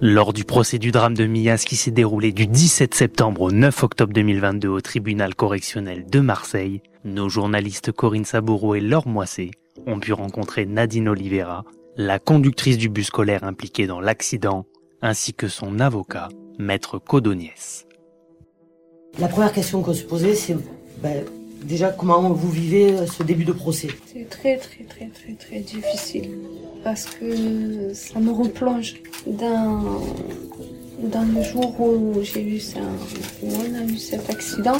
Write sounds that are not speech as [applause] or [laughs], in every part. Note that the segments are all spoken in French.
Lors du procès du drame de Mias qui s'est déroulé du 17 septembre au 9 octobre 2022 au tribunal correctionnel de Marseille, nos journalistes Corinne Saboureau et Laure Moissé ont pu rencontrer Nadine Oliveira, la conductrice du bus scolaire impliquée dans l'accident, ainsi que son avocat, maître Codoniès. La première question qu'on se posait, c'est ben, déjà comment vous vivez ce début de procès? C'est très très très très très difficile parce que ça me replonge dans, dans le jour où j'ai eu ça, où on a eu cet accident.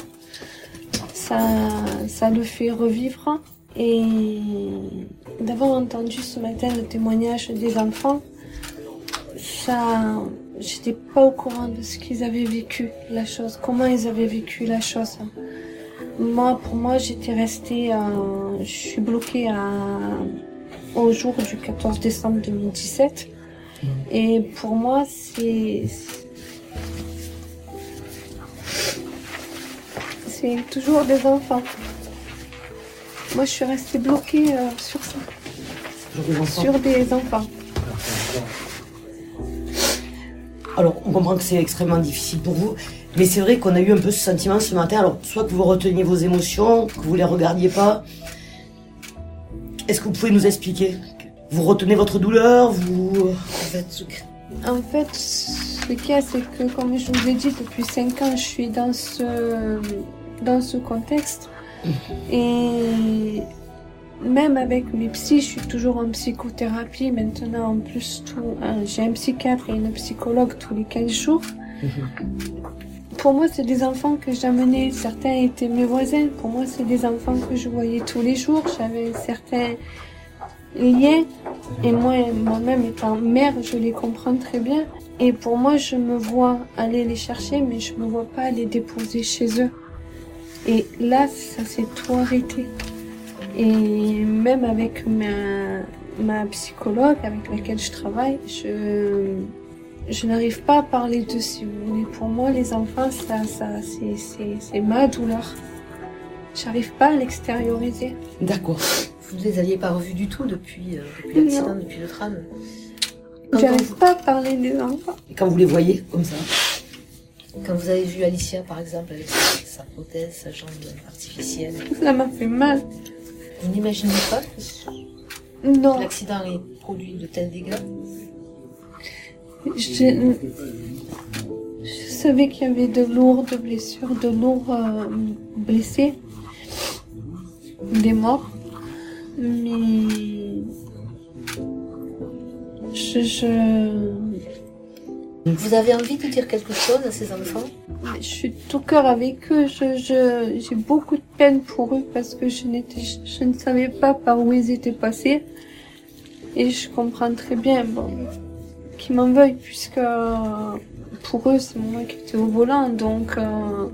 Ça, ça le fait revivre et d'avoir entendu ce matin le témoignage des enfants, ça, j'étais pas au courant de ce qu'ils avaient vécu, la chose, comment ils avaient vécu la chose. Moi, pour moi, j'étais restée, euh, je suis bloquée à, au jour du 14 décembre 2017. Et pour moi, c'est, c'est toujours des enfants. Moi, je suis restée bloquée euh, sur ça. Sur des enfants. Alors, on comprend que c'est extrêmement difficile pour vous, mais c'est vrai qu'on a eu un peu ce sentiment ce matin. Alors, soit que vous reteniez vos émotions, que vous les regardiez pas. Est-ce que vous pouvez nous expliquer Vous retenez votre douleur Vous. En fait, en fait ce qu'il y a, c'est que, comme je vous ai dit, depuis 5 ans, je suis dans ce, dans ce contexte. Et même avec mes psys, je suis toujours en psychothérapie. Maintenant, en plus, tout, hein, j'ai un psychiatre et une psychologue tous les 15 jours. Pour moi, c'est des enfants que j'amenais. Certains étaient mes voisins. Pour moi, c'est des enfants que je voyais tous les jours. J'avais certains liens. Et moi, moi-même étant mère, je les comprends très bien. Et pour moi, je me vois aller les chercher, mais je me vois pas les déposer chez eux. Et là, ça s'est tout arrêté. Et même avec ma, psychologue avec laquelle je travaille, je, n'arrive pas à parler de si vous voulez. Pour moi, les enfants, ça, ça, c'est ma douleur. J'arrive pas à l'extérioriser. D'accord. Vous ne les aviez pas revus du tout depuis, euh, depuis l'accident, depuis le tram. J'arrive pas à parler des enfants. Et quand vous les voyez comme ça Quand vous avez vu Alicia, par exemple, avec sa, prothèse, sa jambe artificielle. Ça m'a fait mal. Vous n'imaginez pas que l'accident ait produit de tels dégâts je, je savais qu'il y avait de lourdes blessures, de lourds euh, blessés, des morts, mais je, je... Vous avez envie de dire quelque chose à ces enfants? Je suis tout cœur avec eux. Je, je, j'ai beaucoup de peine pour eux parce que je, n'étais, je ne savais pas par où ils étaient passés. Et je comprends très bien bon, qu'ils m'en veuillent puisque pour eux, c'est moi qui étais au volant. Donc, euh,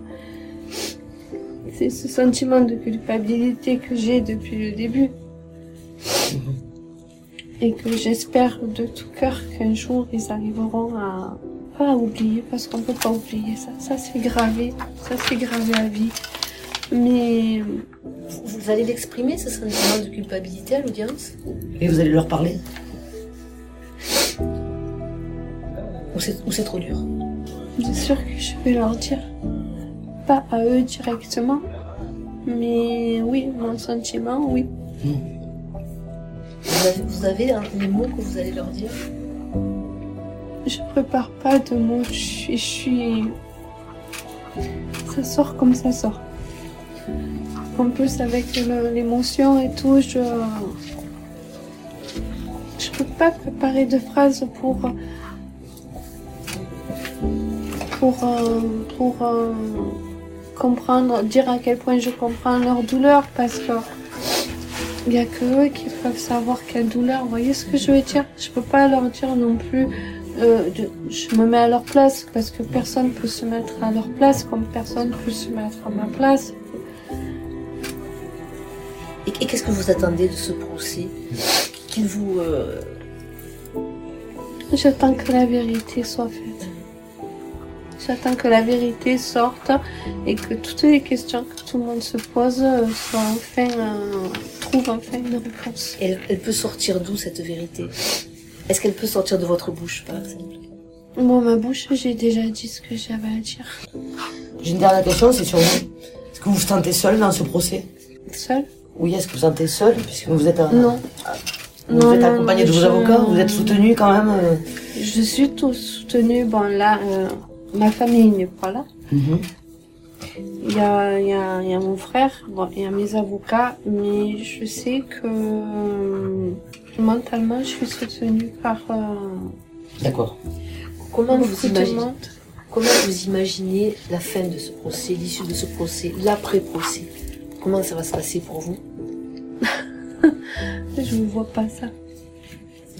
c'est ce sentiment de culpabilité que j'ai depuis le début. Et que j'espère de tout cœur qu'un jour ils arriveront à pas à oublier parce qu'on peut pas oublier ça. Ça c'est gravé, ça c'est gravé à vie. Mais vous allez l'exprimer ce sentiment de culpabilité à l'audience Et vous allez leur parler Ou c'est trop dur Bien sûr que je vais leur dire. Pas à eux directement, mais oui, mon sentiment, oui. Vous avez, les mots que vous allez leur dire Je prépare pas de mots, je suis. Ça sort comme ça sort. En plus, avec l'émotion et tout, je... Je peux pas préparer de phrases pour... Pour... Euh, pour... Euh, comprendre, dire à quel point je comprends leur douleur parce que il n'y a que eux qui peuvent savoir quelle douleur. Vous voyez ce que je veux dire? Je peux pas leur dire non plus. Euh, je me mets à leur place parce que personne peut se mettre à leur place comme personne peut se mettre à ma place. Et, qu'est-ce que vous attendez de ce procès? Qu'il vous. Euh, J'attends que la vérité soit faite. J'attends que la vérité sorte et que toutes les questions que tout le monde se pose euh, soient enfin, euh, trouvent enfin une réponse. Elle, elle peut sortir d'où cette vérité? Est-ce qu'elle peut sortir de votre bouche, par exemple? Moi, ma bouche, j'ai déjà dit ce que j'avais à dire. J'ai une dernière question, c'est sur vous. Est-ce que vous vous sentez seul dans ce procès? Seule? Oui, est-ce que vous vous sentez seul puisque vous êtes un... Non. Vous Non, êtes accompagné de vos je- avocats, vous êtes soutenu quand même euh Je suis tout soutenue. Bon, là, euh, ma famille n'est pas là. Mhm. Il y a, il y, a, il y a mon frère, bon, il y a mes avocats, mais je sais que euh, mentalement, je suis soutenue par euh, D'accord. Vous imaginez. Comment vous imaginez la fin de ce procès, l'issue de ce procès, l'après-procès? Comment ça va se passer pour vous? [laughs] Je ne vois pas ça.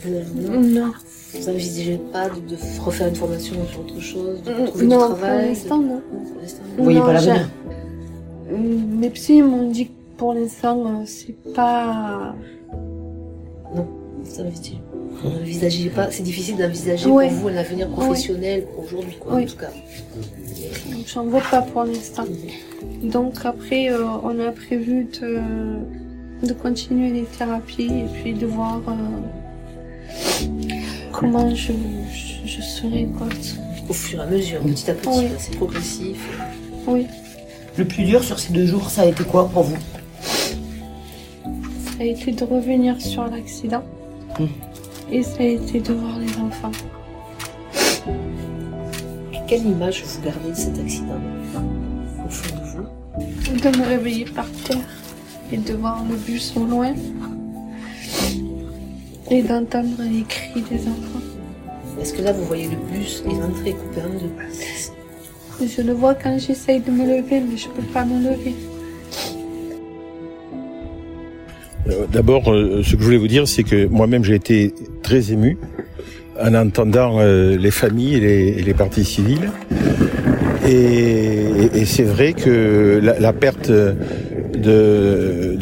Vous Non, vous n'envisagez pas de, de refaire une formation sur autre chose, de trouver non du pour travail l'instant, non. pour l'instant, Vous voyez Non, pas l'avenir Mes psys m'ont dit que pour l'instant, euh, c'est pas... Envisagez- vous n'envisagez pas, c'est difficile d'envisager Ouais. pour vous un avenir professionnel aujourd'hui, quoi, Oui. en tout cas. J'en vois pas pour l'instant. Donc après, euh, on a prévu de, de continuer les thérapies et puis de voir euh, comment je, je, je serai quoi. Au fur et à mesure, petit à petit, Oui. c'est progressif. Oui, Le plus dur sur ces deux jours, ça a été quoi pour vous? Ça a été de revenir sur l'accident Mm. et ça a été de voir les enfants. Quelle image vous gardez de cet accident? Au fond de vous? De me réveiller par terre et de voir le bus au loin et d'entendre les cris des enfants. Est-ce que là, vous voyez le bus et l'entrée coupée en deux Je le vois quand j'essaye de me lever, mais je peux pas me lever. Euh, D'abord, euh, ce que je voulais vous dire, c'est que moi-même, j'ai été très ému en entendant euh, les familles et les, et les parties civiles. Et, et- et c'est vrai que la, la perte de-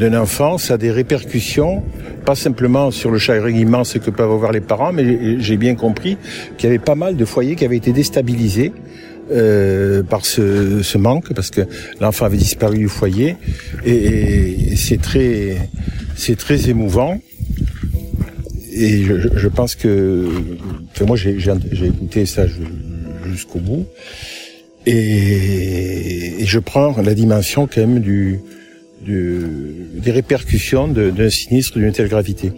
ça a des répercussions, pas simplement sur le chagrin immense que peuvent avoir les parents, mais j'ai bien compris qu'il y avait pas mal de foyers qui avaient été déstabilisés euh, par ce, ce manque, parce que l'enfant avait disparu du foyer, et, c'est très, c'est très émouvant. Et je, je- pense que, enfin, moi j'ai, écouté ça ju- jusqu'au bout, et je prends la dimension quand même du, du- des répercussions d'un sinistre d'une telle gravité.